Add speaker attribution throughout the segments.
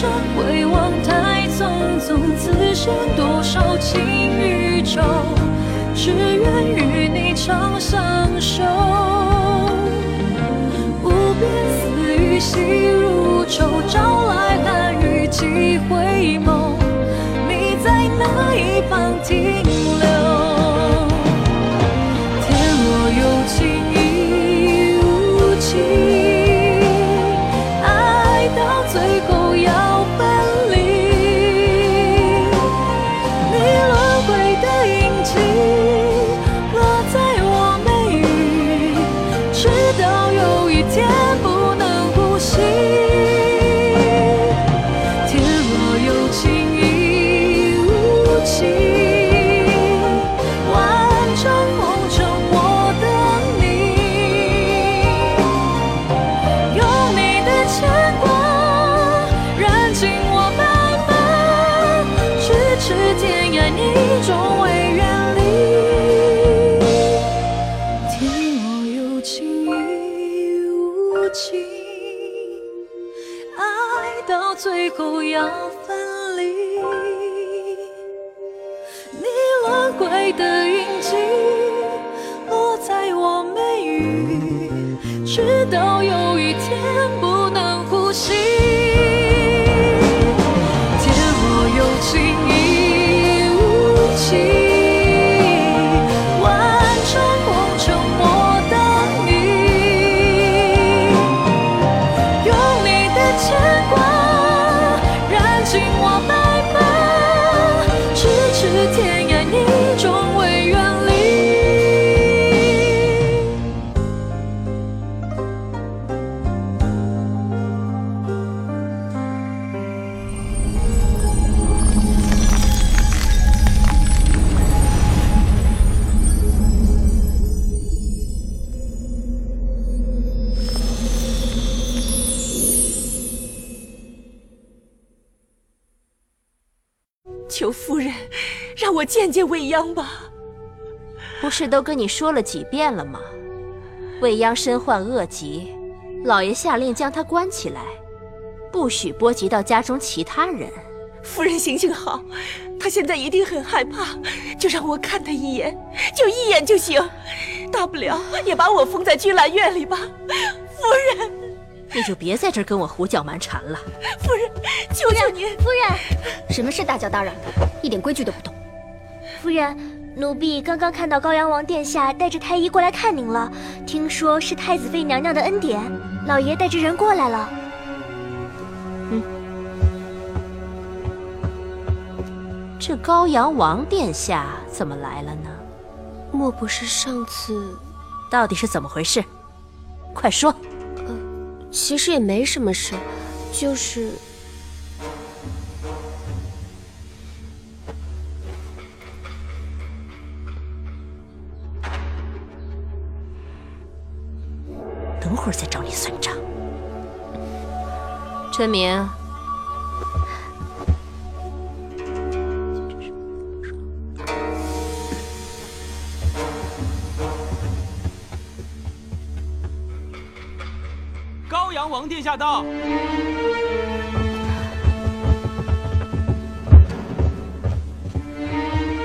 Speaker 1: 生回望太匆匆，此生多少情与愁，只愿与你长相守。无边丝雨细如愁，朝来寒雨几回眸，你在哪一方停情。爱到最后要分离，你轮回的印记落在我眉宇，直到有一天不能呼吸。
Speaker 2: 见见未央吧。
Speaker 3: 不是都跟你说了几遍了吗？未央身患恶疾，老爷下令将她关起来，不许波及到家中其他人。
Speaker 2: 夫人行行好，她现在一定很害怕，就让我看她一眼，就一眼就行，大不了也把我封在君兰院里吧。夫人，
Speaker 3: 你就别在这儿跟我胡搅蛮缠了。
Speaker 2: 夫人，求求您，
Speaker 4: 夫人，什么事大叫大嚷的，一点规矩都不懂。
Speaker 5: 夫人，奴婢刚刚看到高阳王殿下带着太医过来看您了，听说是太子妃娘娘的恩典，老爷带着人过来了。
Speaker 3: 这高阳王殿下怎么来了呢？
Speaker 4: 莫不是上次？
Speaker 3: 到底是怎么回事？快说！
Speaker 4: 其实也没什么事，就是
Speaker 3: 等会儿再找你算账。春明，
Speaker 6: 高阳王殿下到。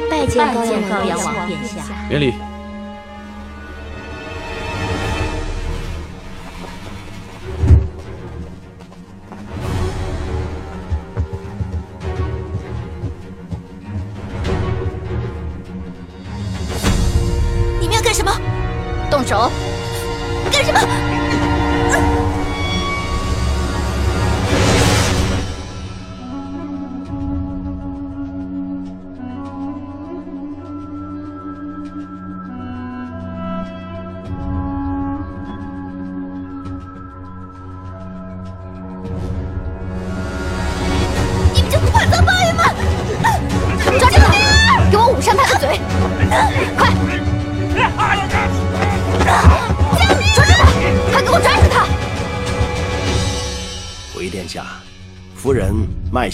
Speaker 5: 拜见高阳王
Speaker 3: 殿下。
Speaker 6: 免礼。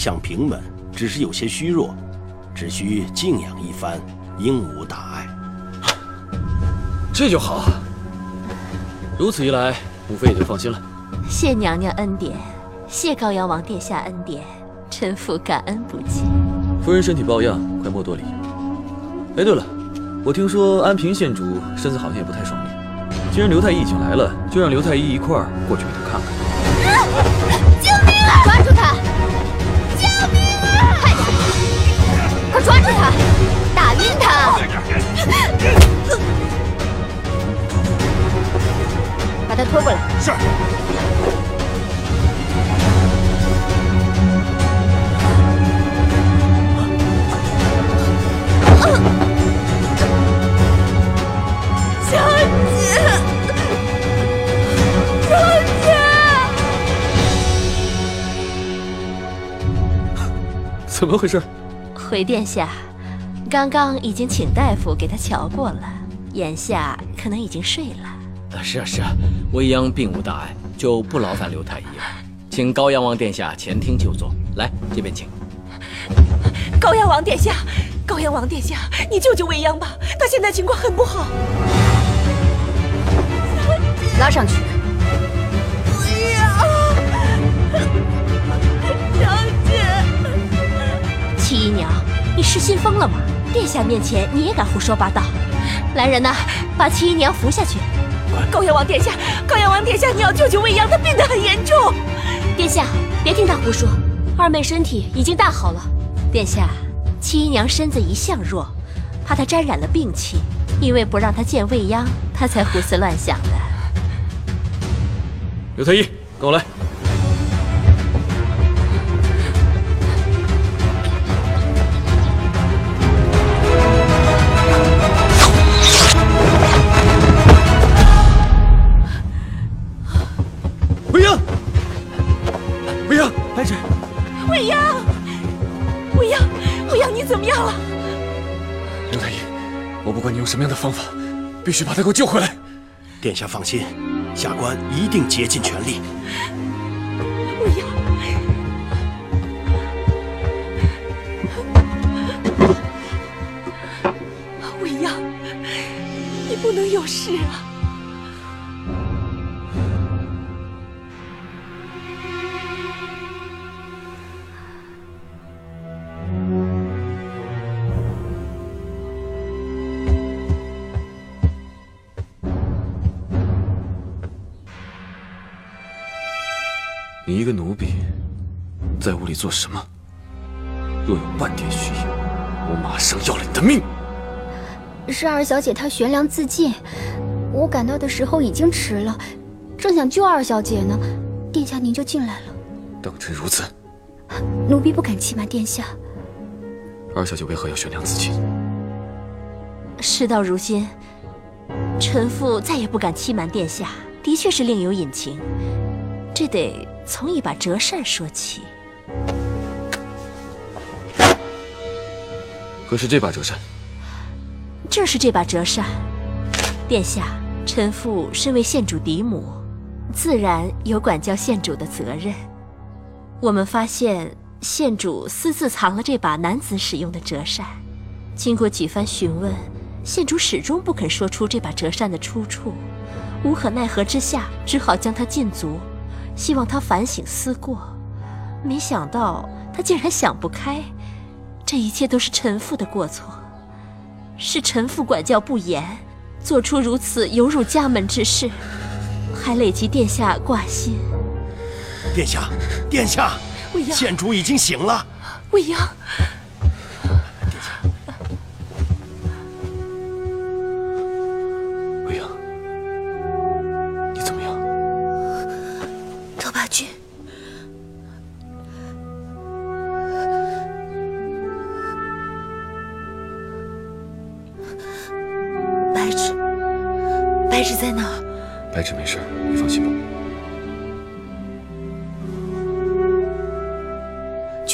Speaker 7: 脉象平稳，只是有些虚弱，只需静养一番，应无大碍。
Speaker 6: 这就好。如此一来，母妃也就放心了。
Speaker 3: 谢娘娘恩典，谢高阳王殿下恩典，臣妇感恩不尽。
Speaker 8: 夫人身体抱恙，快莫多礼。哎，对了，我听说安平县主身子好像也不太爽利。既然刘太医已经来了，就让刘太医一块儿过去给他看看。
Speaker 7: 是。
Speaker 2: 小姐，小姐，
Speaker 8: 怎么回事？
Speaker 3: 回殿下，刚刚已经请大夫给他瞧过了，眼下可能已经睡了。
Speaker 6: 啊，是啊是啊，未央并无大碍，就不劳烦刘太医了，请高阳王殿下前厅就坐。来，这边请。
Speaker 2: 高阳王殿下，高阳王殿下，你救救未央吧，他现在情况很不好。
Speaker 4: 拉上去。
Speaker 2: 未央，小姐，
Speaker 3: 七姨娘，你失心疯了吗？殿下面前你也敢胡说八道？来人呐，把七姨娘扶下去。
Speaker 2: 高阳王殿下，高阳王殿下，你要救救未央，她病得很严重。
Speaker 3: 殿下，别听她胡说，二妹身体已经大好了。殿下，七姨娘身子一向弱，怕她沾染了病气，因为不让她见未央，她才胡思乱想的。
Speaker 8: 刘太医，跟我来。管你用什么样的方法，必须把他给我救回来。
Speaker 7: 殿下放心，下官一定竭尽全力。
Speaker 2: 未央，未央，你不能有事啊！
Speaker 8: 个奴婢，在屋里做什么？若有半点虚言，我马上要了你的命！
Speaker 4: 是二小姐她悬梁自尽，我赶到的时候已经迟了，正想救二小姐呢，殿下您就进来了。
Speaker 8: 当真如此？
Speaker 4: 奴婢不敢欺瞒殿下。
Speaker 8: 二小姐为何要悬梁自尽？
Speaker 3: 事到如今，臣妇再也不敢欺瞒殿下，的确是另有隐情。这得从一把折扇说起。
Speaker 8: 可是这把折扇？
Speaker 3: 正是这把折扇。殿下，臣妇身为县主嫡母，自然有管教县主的责任。我们发现县主私自藏了这把男子使用的折扇，经过几番询问，县主始终不肯说出这把折扇的出处。无可奈何之下，只好将它禁足。希望他反省思过，没想到他竟然想不开，这一切都是臣妇的过错，是臣妇管教不严，做出如此有辱家门之事，还累及殿下挂心。
Speaker 7: 殿下，殿下，
Speaker 2: 未央，
Speaker 7: 县主已经醒了。
Speaker 2: 未央，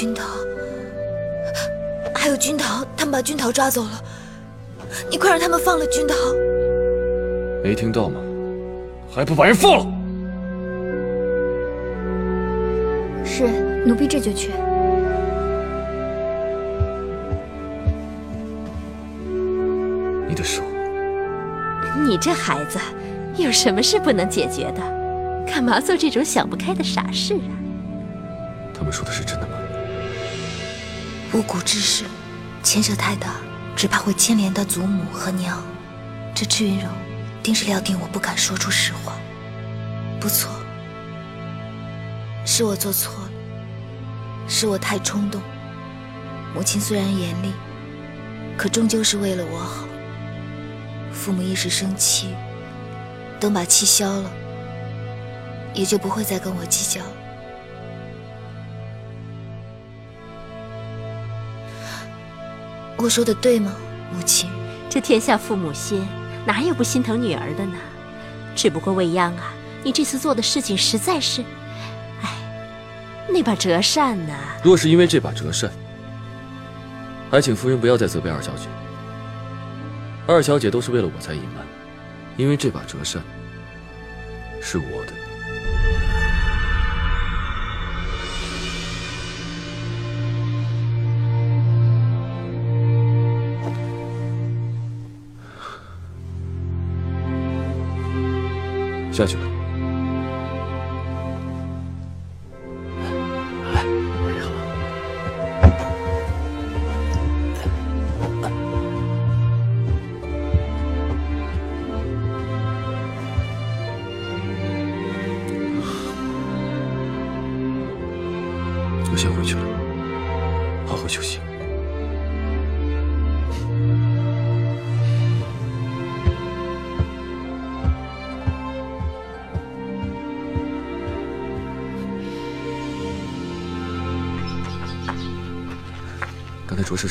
Speaker 2: 君桃，还有君桃，他们把君桃抓走了。你快让他们放了君桃。
Speaker 8: 没听到吗？还不把人放了！
Speaker 4: 是，奴婢这就去。
Speaker 8: 你的手，
Speaker 3: 你这孩子，有什么事不能解决的？干嘛做这种想不开的傻事啊？
Speaker 8: 他们说的是真的吗？
Speaker 9: 巫蛊之事牵涉太大，只怕会牵连到祖母和娘。这赤云柔定是料定我不敢说出实话。不错，是我做错了，是我太冲动。母亲虽然严厉，可终究是为了我好。父母一时生气，等把气消了，也就不会再跟我计较了。我说的对吗，母亲？
Speaker 3: 这天下父母心，哪有不心疼女儿的呢？只不过未央啊，你这次做的事情实在是……哎，那把折扇呢？
Speaker 8: 若是因为这把折扇，还请夫人不要再责备二小姐。二小姐都是为了我才隐瞒，因为这把折扇是我的。下去吧。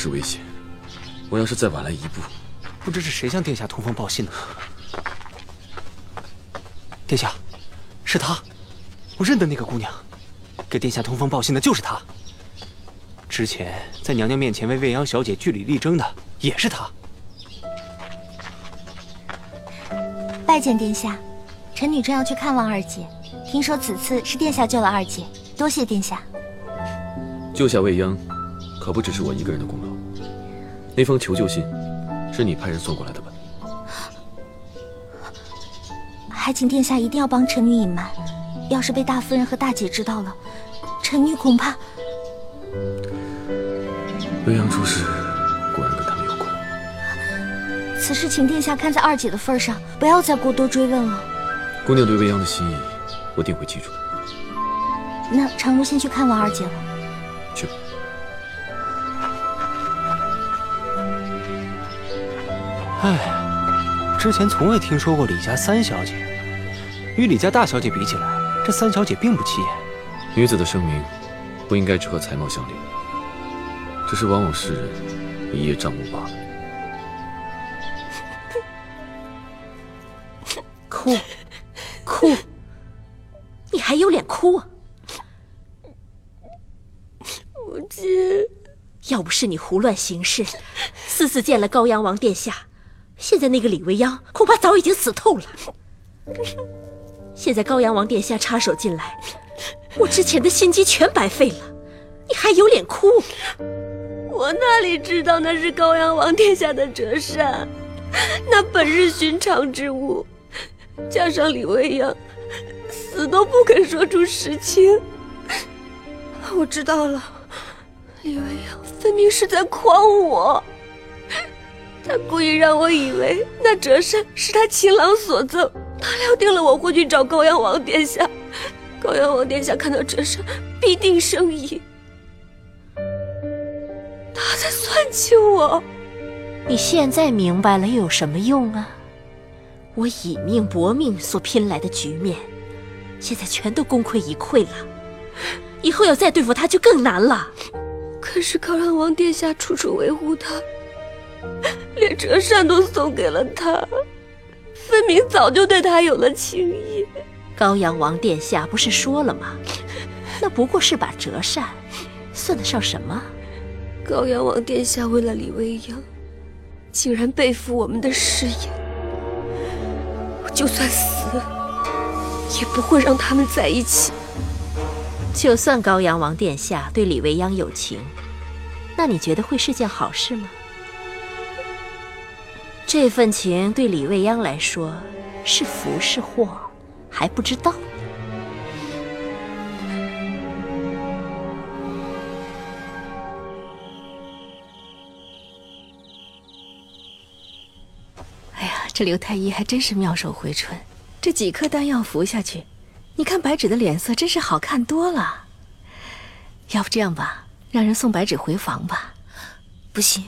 Speaker 8: 是危险，我要是再晚来一步，
Speaker 10: 不知是谁向殿下通风报信呢。殿下，是她，我认得那个姑娘，给殿下通风报信的就是她。之前在娘娘面前为未央小姐据理力争的也是她。
Speaker 5: 拜见殿下，臣女正要去看望二姐，听说此次是殿下救了二姐，多谢殿下。
Speaker 8: 救下未央，可不只是我一个人的功劳。那封求救信，是你派人送过来的吧？
Speaker 5: 还请殿下一定要帮臣女隐瞒，要是被大夫人和大姐知道了，臣女恐怕……
Speaker 8: 未央出事，果然跟他们有关。
Speaker 5: 此事请殿下看在二姐的份上，不要再过多追问了。
Speaker 8: 姑娘对未央的心意，我定会记住的。
Speaker 5: 那常如先去看望二姐了。
Speaker 10: 唉，之前从未听说过李家三小姐，与李家大小姐比起来，这三小姐并不起眼。
Speaker 8: 女子的声名，不应该只和才貌相连，只是往往世人一叶障目罢了。
Speaker 3: 哭，哭，你还有脸哭啊？
Speaker 2: 母亲，
Speaker 3: 要不是你胡乱行事，私自见了高阳王殿下，现在那个李未央恐怕早已经死透了。现在高阳王殿下插手进来，我之前的心机全白费了，你还有脸哭？
Speaker 2: 我哪里知道那是高阳王殿下的折扇，那本是寻常之物，加上李未央死都不肯说出实情，我知道了，李未央分明是在诓我，他故意让我以为那折扇是他情郎所赠。他料定了我会去找高阳王殿下，高阳王殿下看到折扇必定生疑，他在算计我。
Speaker 3: 你现在明白了又有什么用啊？我以命搏命所拼来的局面，现在全都功亏一篑了。以后要再对付他就更难了。
Speaker 2: 可是高阳王殿下处处维护他，连折扇都送给了他。分明早就对他有了情意。
Speaker 3: 高阳王殿下不是说了吗？那不过是把折扇，算得上什么？
Speaker 2: 高阳王殿下为了李未央，竟然背负我们的誓言。就算死，也不会让他们在一起。
Speaker 3: 就算高阳王殿下对李未央有情，那你觉得会是件好事吗？这份情对李未央来说是福是祸还不知道。
Speaker 4: 呢哎呀这刘太医还真是妙手回春这几颗丹药服下去你看白芷的脸色真是好看多了。要不这样吧让人送白芷回房吧。
Speaker 9: 不行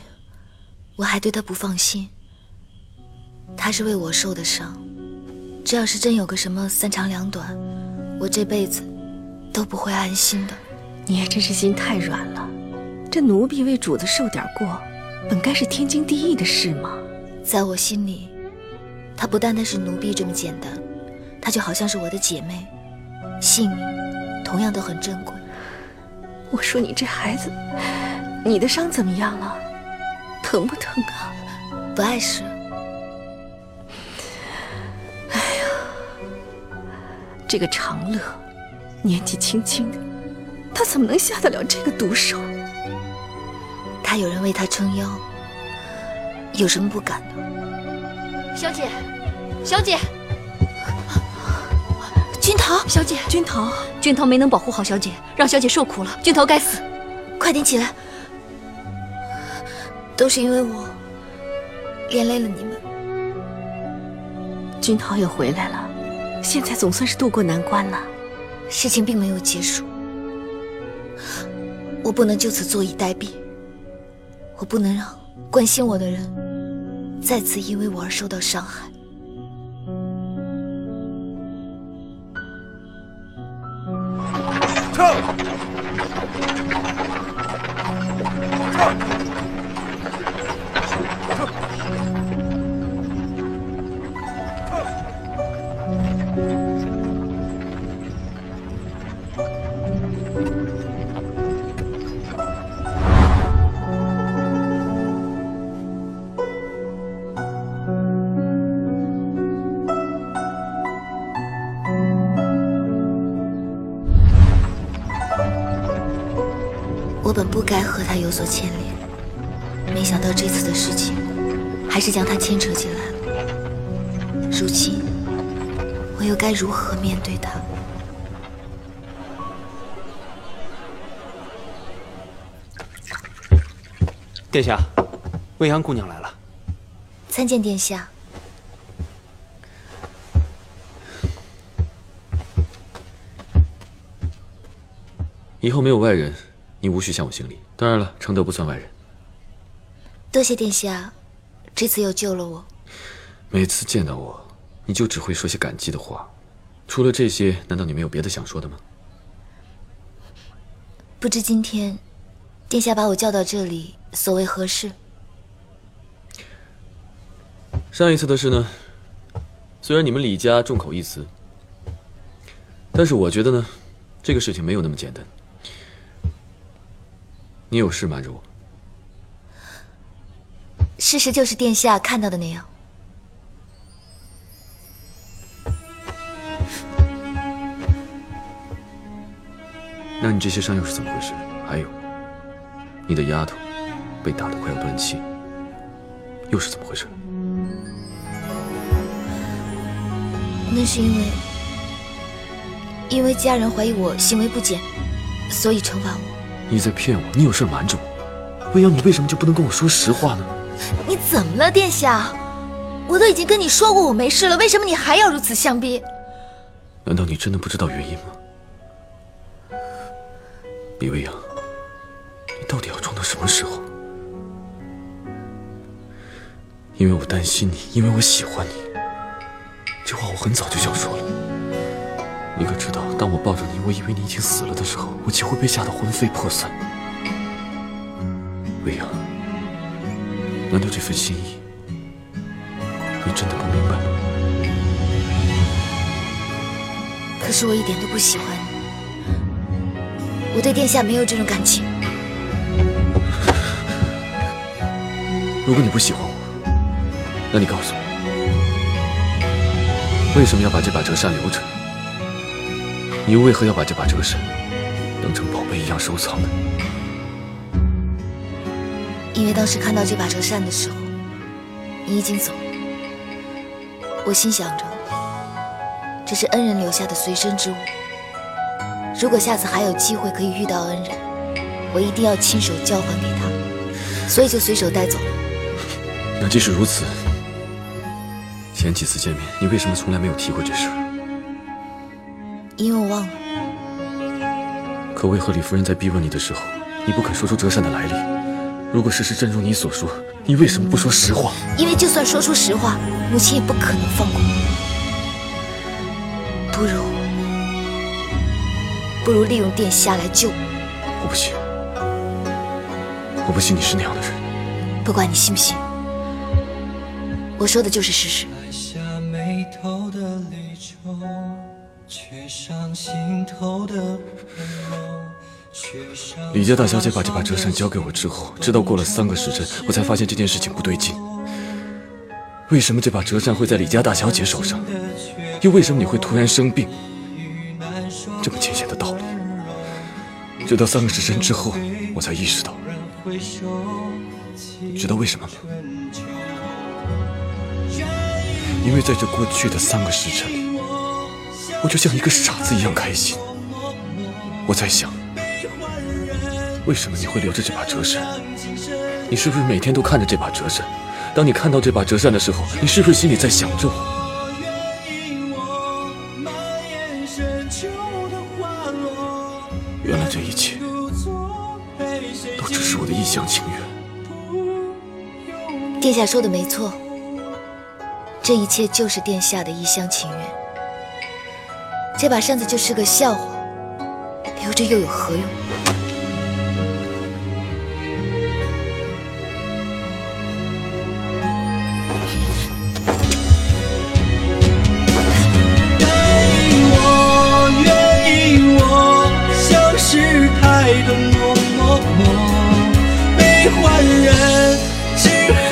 Speaker 9: 我还对她不放心。他是为我受的伤，这要是真有个什么三长两短，我这辈子都不会安心的。
Speaker 4: 你也真是心太软了。这奴婢为主子受点过，本该是天经地义的事嘛。
Speaker 9: 在我心里，她不单单是奴婢这么简单，她就好像是我的姐妹，性命同样都很珍贵。
Speaker 4: 我说你这孩子，你的伤怎么样了？疼不疼啊？
Speaker 9: 不碍事。
Speaker 4: 这个长乐，年纪轻轻的，他怎么能下得了这个毒手？
Speaker 9: 他有人为他撑腰，有什么不敢的？
Speaker 11: 小姐，小姐，
Speaker 9: 君桃，
Speaker 11: 小姐，
Speaker 4: 君桃，
Speaker 11: 君桃没能保护好小姐，让小姐受苦了。君桃该死！
Speaker 9: 快点起来，都是因为我连累了你们。
Speaker 4: 君桃也回来了，现在总算是渡过难关了。
Speaker 9: 事情并没有结束，我不能就此坐以待毙。我不能让关心我的人再次因为我而受到伤害。
Speaker 10: 殿下，未央姑娘来了。
Speaker 9: 参见殿下。
Speaker 8: 以后没有外人，你无需向我行礼。当然了，承德不算外人。
Speaker 9: 多谢殿下，这次又救了我。
Speaker 8: 每次见到我，你就只会说些感激的话。除了这些，难道你没有别的想说的吗？
Speaker 9: 不知今天，殿下把我叫到这里，所为何事？
Speaker 8: 上一次的事呢？虽然你们李家众口一词，但是我觉得呢，这个事情没有那么简单。你有事瞒着我？
Speaker 9: 事实就是殿下看到的那样。
Speaker 8: 那你这些伤又是怎么回事？还有，你的丫头被打得快要断气，又是怎么回事？
Speaker 9: 那是因为，因为家人怀疑我行为不检，所以惩罚我。
Speaker 8: 你在骗我！你有事瞒着我，未央，你为什么就不能跟我说实话呢？
Speaker 9: 你怎么了，殿下？我都已经跟你说过我没事了，为什么你还要如此相逼？
Speaker 8: 难道你真的不知道原因吗？李未央，你到底要装到什么时候？因为我担心你，因为我喜欢你，这话我很早就想说了。你可知道，当我抱着你，我以为你已经死了的时候，我几乎被吓得魂飞魄散。未央，难道这份心意，你真的不明白吗？
Speaker 9: 可是我一点都不喜欢你，我对殿下没有这种感情。
Speaker 8: 如果你不喜欢我，那你告诉我，为什么要把这把折扇留着？你又为何要把这把折扇当成宝贝一样收藏呢？
Speaker 9: 因为当时看到这把折扇的时候，你已经走了。我心想着，这是恩人留下的随身之物。如果下次还有机会可以遇到恩人，我一定要亲手交还给他，所以就随手带走了。
Speaker 8: 那即使如此，前几次见面，你为什么从来没有提过这事儿？
Speaker 9: 因为我忘了。
Speaker 8: 可为何李夫人在逼问你的时候，你不肯说出折扇的来历？如果事实真如你所说，你为什么不说实话？
Speaker 9: 因为就算说出实话，母亲也不可能放过我。不如，不如利用殿下来救我。
Speaker 8: 我不信，我不信你是那样的人。
Speaker 9: 不管你信不信，我说的就是事实。
Speaker 8: 李家大小姐把这把折扇交给我之后，直到过了三个时辰，我才发现这件事情不对劲。为什么这把折扇会在李家大小姐手上？又为什么你会突然生病？这么浅显的道理，直到三个时辰之后，我才意识到。知道为什么吗？因为在这过去的三个时辰里。我就像一个傻子一样开心。我在想，为什么你会留着这把折扇？你是不是每天都看着这把折扇？当你看到这把折扇的时候，你是不是心里在想着我？原来这一切都只是我的一厢情愿。
Speaker 9: 殿下说的没错，这一切就是殿下的一厢情愿。这把扇子就是个笑话，留着又有何用？
Speaker 12: 我愿意，我像是太多么么么，悲欢人只衡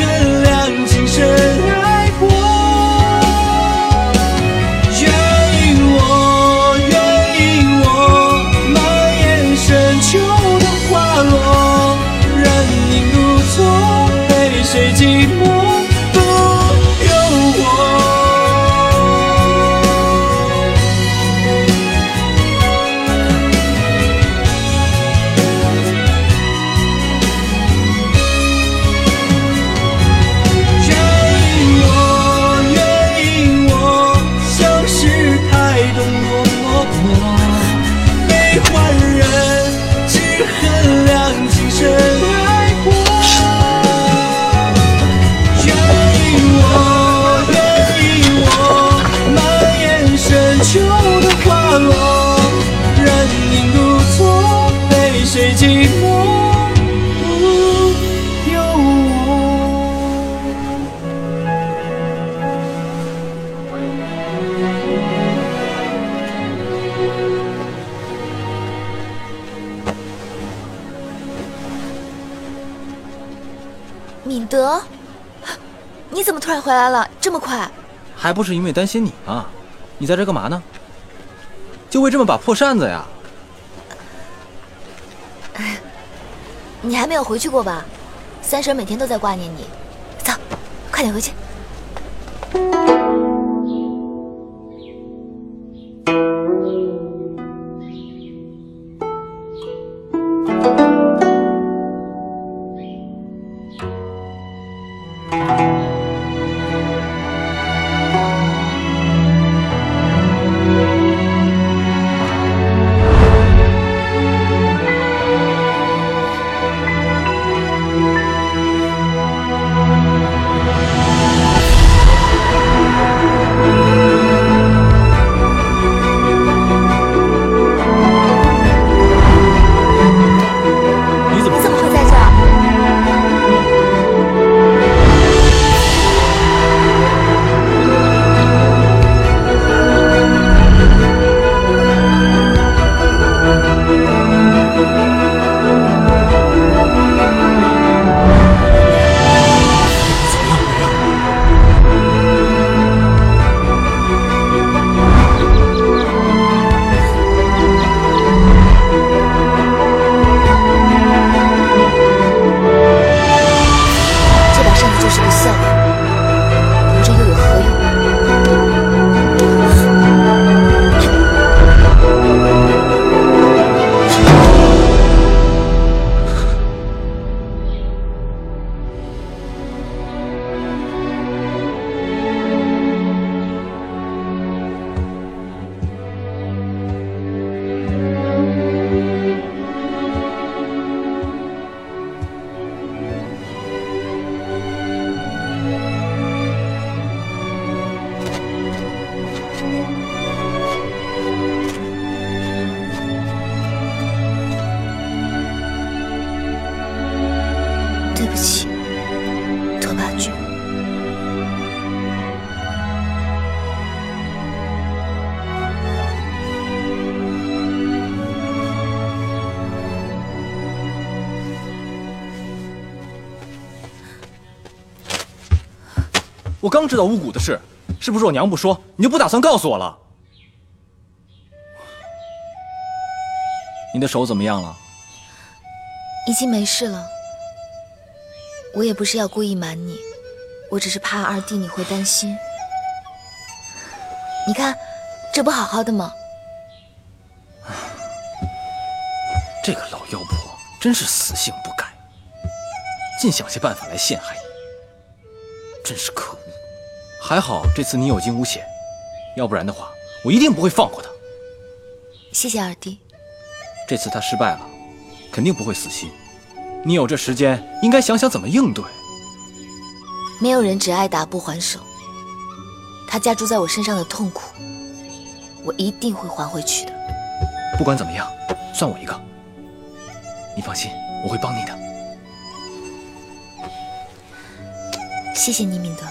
Speaker 9: 回来了，这么快？
Speaker 13: 还不是因为担心你呢？你在这干嘛呢？就为这么把破扇子呀？
Speaker 9: 哎你还没有回去过吧？三婶每天都在挂念你。走，快点回去。
Speaker 13: 刚知道巫蛊的事，是不是我娘不说，你就不打算告诉我了？你的手怎么样了？
Speaker 9: 已经没事了。我也不是要故意瞒你，我只是怕二弟你会担心。你看，这不好好的吗？
Speaker 13: 这个老妖婆真是死性不改，尽想些办法来陷害你，真是可恶。还好这次你有惊无险，要不然的话，我一定不会放过他。
Speaker 9: 谢谢二弟。
Speaker 13: 这次他失败了，肯定不会死心。你有这时间，应该想想怎么应对。
Speaker 9: 没有人只爱打不还手。他加诸在我身上的痛苦，我一定会还回去的。
Speaker 13: 不管怎么样，算我一个。你放心，我会帮你的。
Speaker 9: 谢谢你，敏德。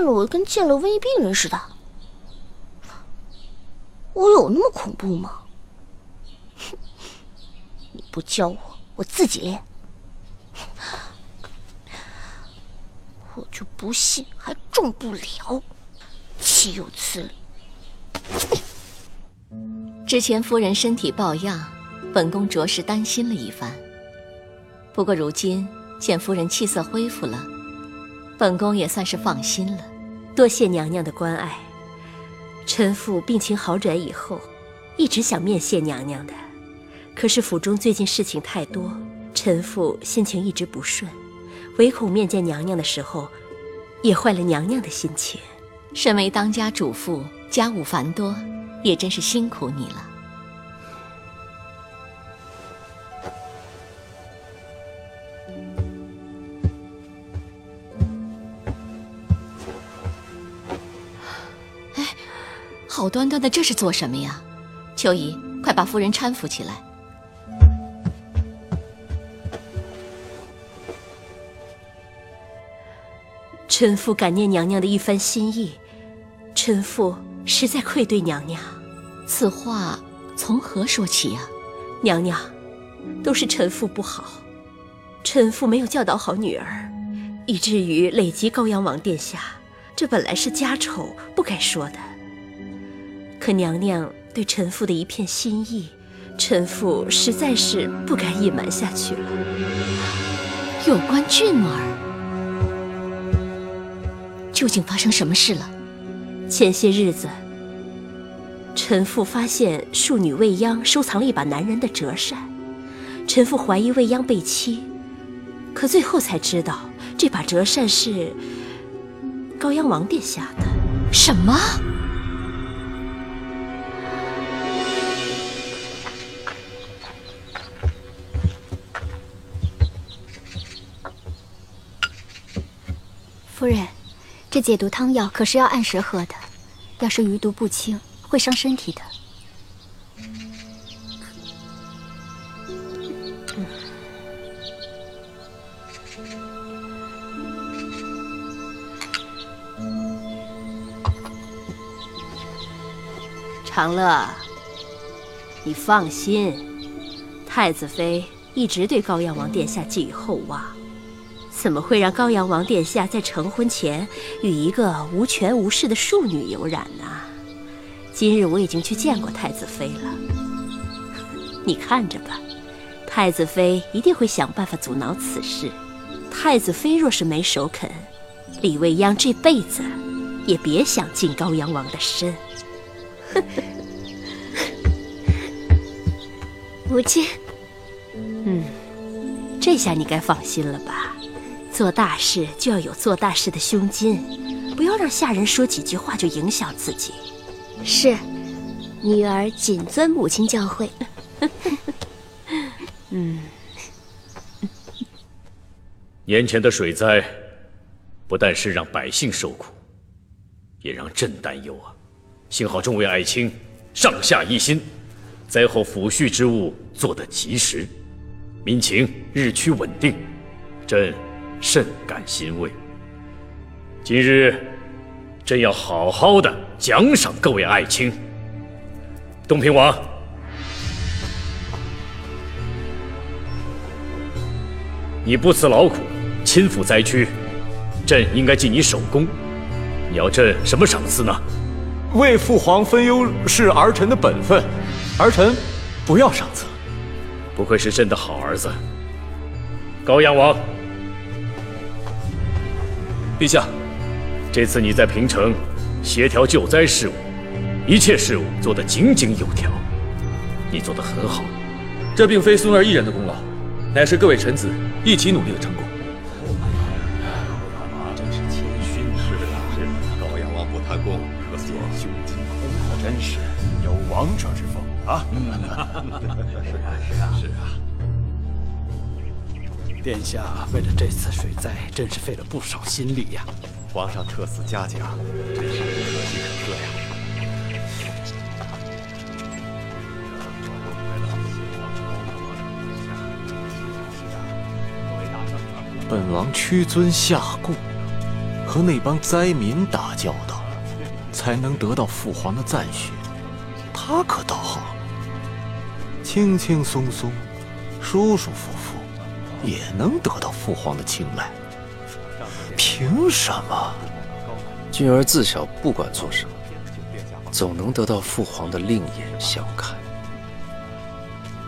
Speaker 5: 见了我跟见了瘟疫病人似的？我有那么恐怖吗？你不教我，我自己练。我就不信还中不了，岂有此理！
Speaker 3: 之前夫人身体抱恙，本宫着实担心了一番。不过如今见夫人气色恢复了，本宫也算是放心了。多谢娘娘的关爱。臣妇病情好转以后，一直想面谢娘娘的，可是府中最近事情太多，臣妇心情一直不顺，唯恐面见娘娘的时候，也坏了娘娘的心情。身为当家主妇，家务繁多，也真是辛苦你了。好端端的，这是做什么呀？秋姨，快把夫人搀扶起来。臣妇感念娘娘的一番心意，臣妇实在愧对娘娘。此话从何说起呀？娘娘，都是臣妇不好，臣妇没有教导好女儿，以至于累及高阳王殿下。这本来是家丑，不该说的。可娘娘对臣妇的一片心意，臣妇实在是不敢隐瞒下去了。有关俊儿。究竟发生什么事了？前些日子，臣妇发现庶女未央收藏了一把男人的折扇，臣妇怀疑未央被欺，可最后才知道这把折扇是高阳王殿下的。什么？
Speaker 4: 夫人。这解毒汤药可是要按时喝的，要是余毒不清，会伤身体的。
Speaker 3: 长乐，你放心，太子妃一直对高阳王殿下寄予厚望。怎么会让高阳王殿下在成婚前与一个无权无势的庶女有染呢？今日我已经去见过太子妃了，你看着吧，太子妃一定会想办法阻挠此事。太子妃若是没首肯，李未央这辈子也别想进高阳王的身。
Speaker 2: 母亲，
Speaker 3: 嗯，这下你该放心了吧？做大事就要有做大事的胸襟，不要让下人说几句话就影响自己。
Speaker 4: 是，
Speaker 2: 女儿谨遵母亲教诲。嗯，
Speaker 14: 年前的水灾，不但是让百姓受苦，也让朕担忧啊。幸好众位爱卿上下一心，灾后抚恤之物做得及时，民情日趋稳定，朕甚感欣慰。今日，朕要好好的奖赏各位爱卿。东平王，你不辞劳苦，亲赴灾区，朕应该记你首功。你要朕什么赏赐呢？
Speaker 15: 为父皇分忧是儿臣的本分，儿臣不要赏赐。
Speaker 14: 不愧是朕的好儿子，高阳王。
Speaker 8: 陛下，
Speaker 14: 这次你在平城协调救灾事务，一切事务做得井井有条，你做得很好。
Speaker 8: 这并非孙儿一人的功劳，乃是各位臣子一起努力的成果。
Speaker 16: 真是谦逊是啊，是高阳王不贪功，可所胸襟宽阔，真是有王者之风啊！
Speaker 17: 是啊，是啊，是啊。殿下为了这次水灾，真是费了不少心力呀。
Speaker 16: 皇上特赐嘉奖，真是可喜可贺呀。
Speaker 15: 本王屈尊下顾，和那帮灾民打交道，才能得到父皇的赞许。他可倒好，轻轻松松，舒舒服服，也能得到父皇的青睐。凭什么？
Speaker 18: 俊儿自小不管做什么，总能得到父皇的另眼相看。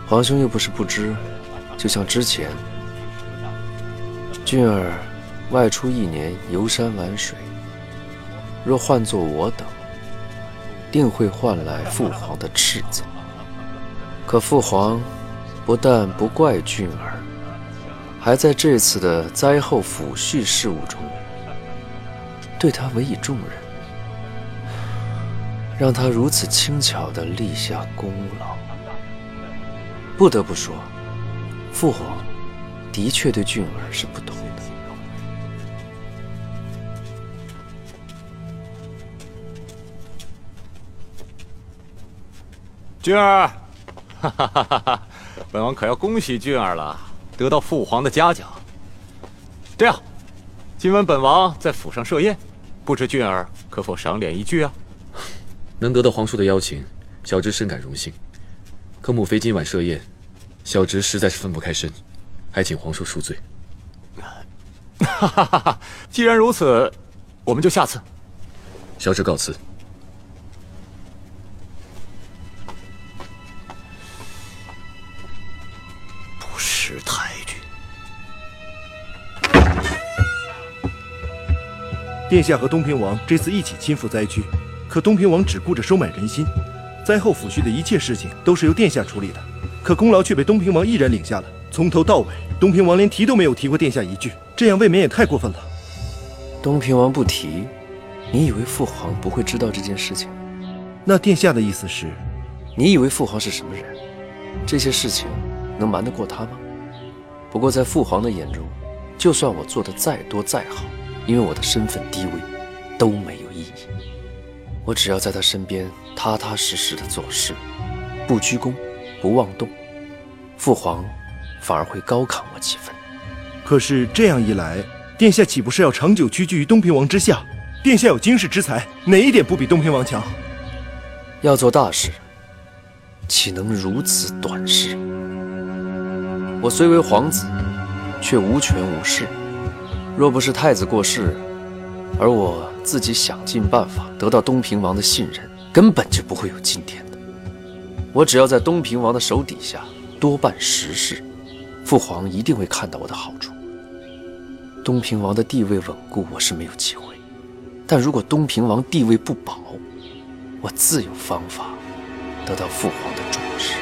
Speaker 18: 皇兄又不是不知，就像之前。俊儿外出一年游山玩水，若换做我等，定会换来父皇的斥责。可父皇不但不怪俊儿，还在这次的灾后抚恤事务中，对他委以重任，让他如此轻巧地立下功劳。不得不说，父皇。的确对俊儿是不同的。
Speaker 15: 俊儿，哈哈哈哈哈！本王可要恭喜俊儿了，得到父皇的嘉奖。这样，今晚本王在府上设宴，不知俊儿可否赏脸一聚啊？
Speaker 8: 能得到皇叔的邀请，小侄深感荣幸。可母妃今晚设宴，小侄实在是分不开身。还请皇叔恕罪。
Speaker 15: 哈哈哈哈！既然如此，我们就下次。
Speaker 8: 小侄告辞。
Speaker 19: 殿下和东平王这次一起亲赴灾区，可东平王只顾着收买人心，灾后抚恤的一切事情都是由殿下处理的，可功劳却被东平王一人领下了。从头到尾，东平王连提都没有提过殿下一句，这样未免也太过分了。
Speaker 18: 东平王不提，你以为父皇不会知道这件事情？
Speaker 19: 那殿下的意思是，
Speaker 18: 你以为父皇是什么人？这些事情能瞒得过他吗？不过在父皇的眼中，就算我做的再多再好，因为我的身份低微，都没有意义。我只要在他身边踏踏实实的做事，不居功，不妄动，父皇。反而会高看我几分。
Speaker 19: 可是这样一来，殿下岂不是要长久屈居于东平王之下？殿下有经世之才，哪一点不比东平王强？
Speaker 18: 要做大事，岂能如此短视？我虽为皇子，却无权无势。若不是太子过世，而我自己想尽办法得到东平王的信任，根本就不会有今天的。我只要在东平王的手底下多办实事。父皇一定会看到我的好处。东平王的地位稳固，我是没有机会；但如果东平王地位不保，我自有方法得到父皇的重视。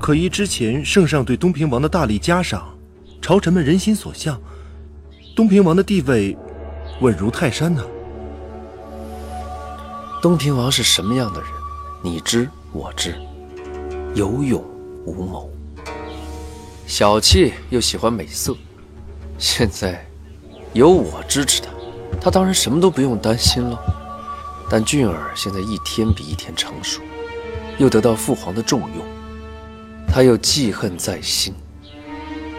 Speaker 19: 可依之前圣上对东平王的大力嘉赏，朝臣们人心所向，东平王的地位稳如泰山呢。
Speaker 18: 东平王是什么样的人，你知我知，有勇无谋。小气又喜欢美色，现在有我支持他，他当然什么都不用担心了。但俊儿现在一天比一天成熟，又得到父皇的重用，他又记恨在心。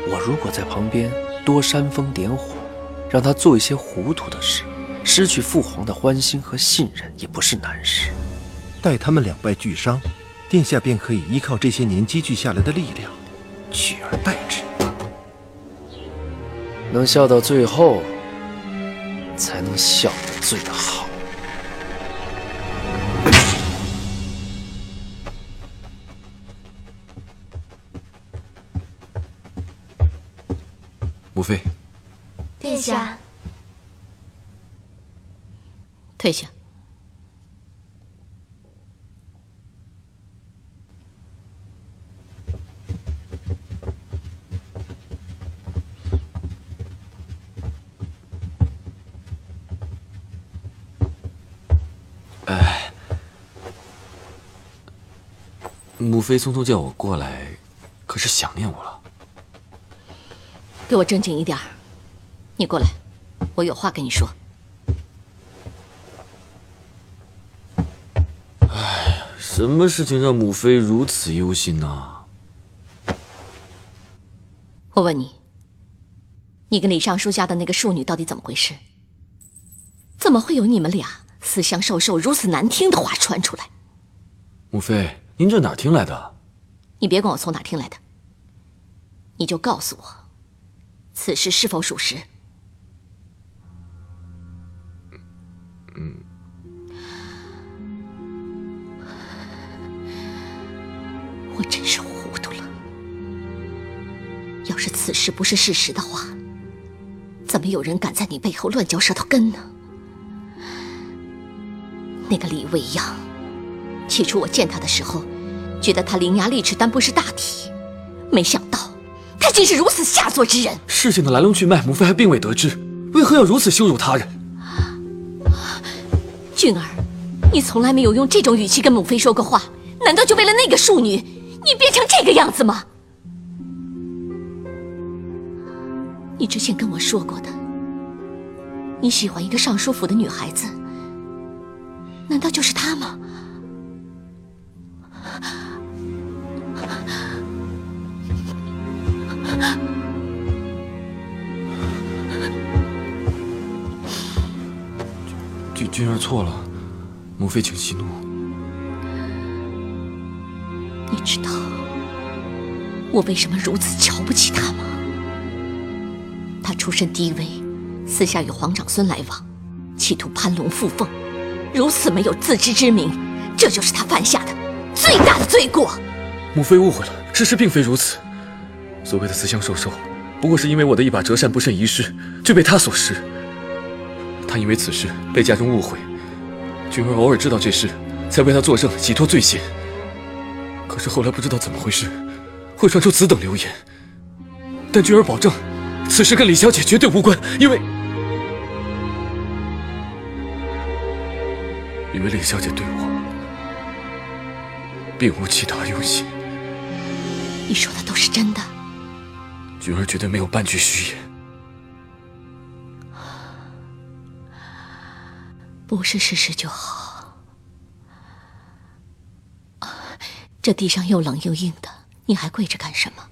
Speaker 18: 我如果在旁边多煽风点火，让他做一些糊涂的事，失去父皇的欢心和信任也不是难事。
Speaker 19: 待他们两败俱伤，殿下便可以依靠这些年积聚下来的力量，取而代之。
Speaker 18: 能笑到最后，才能笑得最好。
Speaker 8: 母妃，
Speaker 5: 殿下，
Speaker 20: 退下。
Speaker 8: 哎，母妃匆匆叫我过来，可是想念我了？
Speaker 20: 给我正经一点儿，你过来，我有话跟你说。
Speaker 8: 哎，什么事情让母妃如此忧心呢？
Speaker 20: 我问你，你跟李尚书家的那个庶女到底怎么回事？怎么会有你们俩私相授受如此难听的话传出来？
Speaker 8: 母妃，您这哪儿听来的？
Speaker 20: 你别管我从哪儿听来的，你就告诉我，此事是否属实？此事不是事实的话，怎么有人敢在你背后乱嚼舌头根呢？那个李未央，起初我见他的时候，觉得他伶牙俐齿，但不是大体，没想到他竟是如此下作之人。
Speaker 8: 事情的来龙去脉，母妃还并未得知，为何要如此羞辱他人？
Speaker 20: 俊儿，你从来没有用这种语气跟母妃说过话，难道就为了那个庶女，你变成这个样子吗？你之前跟我说过的，你喜欢一个尚书府的女孩子，难道就是她吗？
Speaker 8: 君君儿错了，母妃请息怒。
Speaker 20: 你知道我为什么如此瞧不起她吗？他出身低微，私下与皇长孙来往，企图攀龙附凤，如此没有自知之明，这就是他犯下的最大的罪过。
Speaker 8: 母妃误会了，事实并非如此。所谓的私相授受，不过是因为我的一把折扇不慎遗失，就被他所失。他因为此事被家中误会，君儿偶尔知道这事，才为他作证，洗脱罪嫌。可是后来不知道怎么回事，会传出此等流言。但君儿保证，此事跟李小姐绝对无关，因为因为李小姐对我并无其他用心。
Speaker 20: 你说的都是真的。
Speaker 8: 君儿绝对没有半句虚言。
Speaker 20: 不是事实就好。这地上又冷又硬的，你还跪着干什么？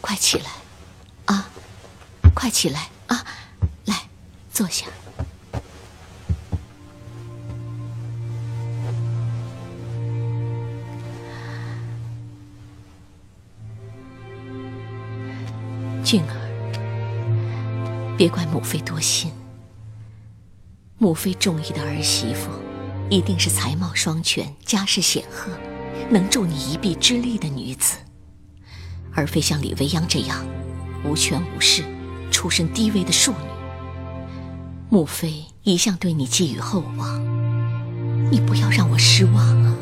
Speaker 20: 快起来，啊！快起来啊！来，坐下。俊儿，别怪母妃多心。母妃中意的儿媳妇，一定是才貌双全、家世显赫、能助你一臂之力的女子，而非像李未央这样无权无势、出身低微的庶女。母妃一向对你寄予厚望，你不要让我失望啊！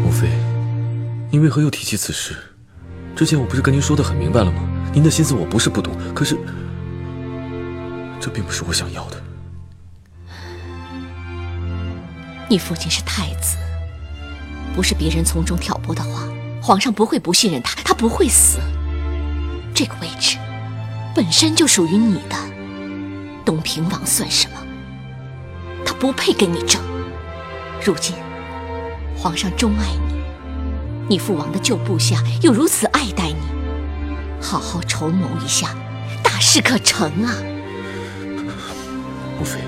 Speaker 8: 母妃，您为何又提起此事？之前我不是跟您说的很明白了吗？您的心思我不是不懂，可是这并不是我想要的。
Speaker 20: 你父亲是太子，不是别人从中挑拨的话，皇上不会不信任他，他不会死。这个位置本身就属于你的，东平王算什么？他不配跟你争。如今皇上钟爱你，你父王的旧部下又如此爱戴你，好好筹谋一下，大事可成啊！
Speaker 8: 母妃，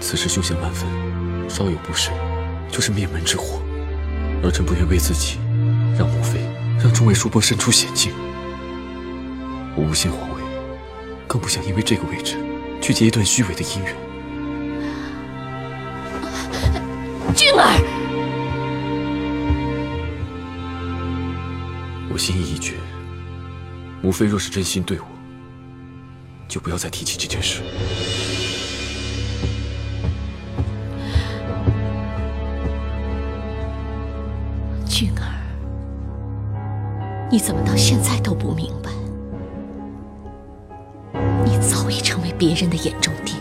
Speaker 8: 此时凶险万分，稍有不慎，就是灭门之祸。儿臣不愿为自己，让母妃，让众位叔伯身处险境。我无心皇位，更不想因为这个位置去结一段虚伪的姻缘。
Speaker 20: 俊儿，
Speaker 8: 我心意已决。母妃若是真心对我，就不要再提起这件事。
Speaker 20: 俊儿，你怎么到现在都不明白？别人的眼中钉。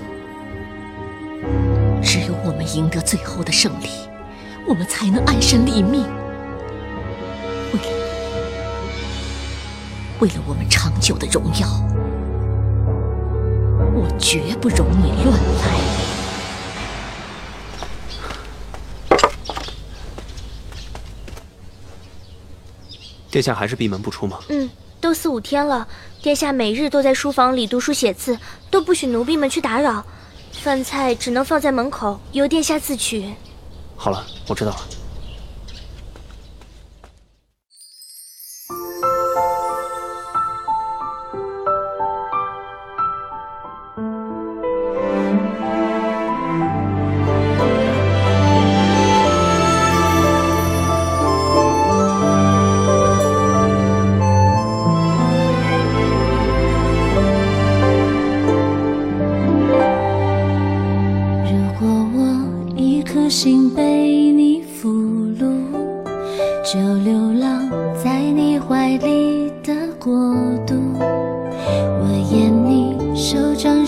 Speaker 20: 只有我们赢得最后的胜利，我们才能安身立命。为了你，为了我们长久的荣耀，我绝不容你乱来。
Speaker 1: 殿下还是闭门不出吗？
Speaker 5: 嗯，都四五天了，殿下每日都在书房里读书写字，都不许奴婢们去打扰。饭菜只能放在门口，由殿下自取。
Speaker 1: 好了，我知道了。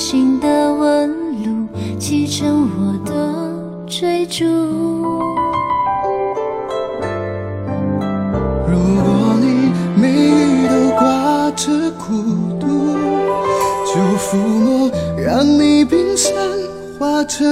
Speaker 21: 心的纹路，启程我的追逐。
Speaker 12: 如果你眉宇都挂着孤独，就抚摸，让你冰山化成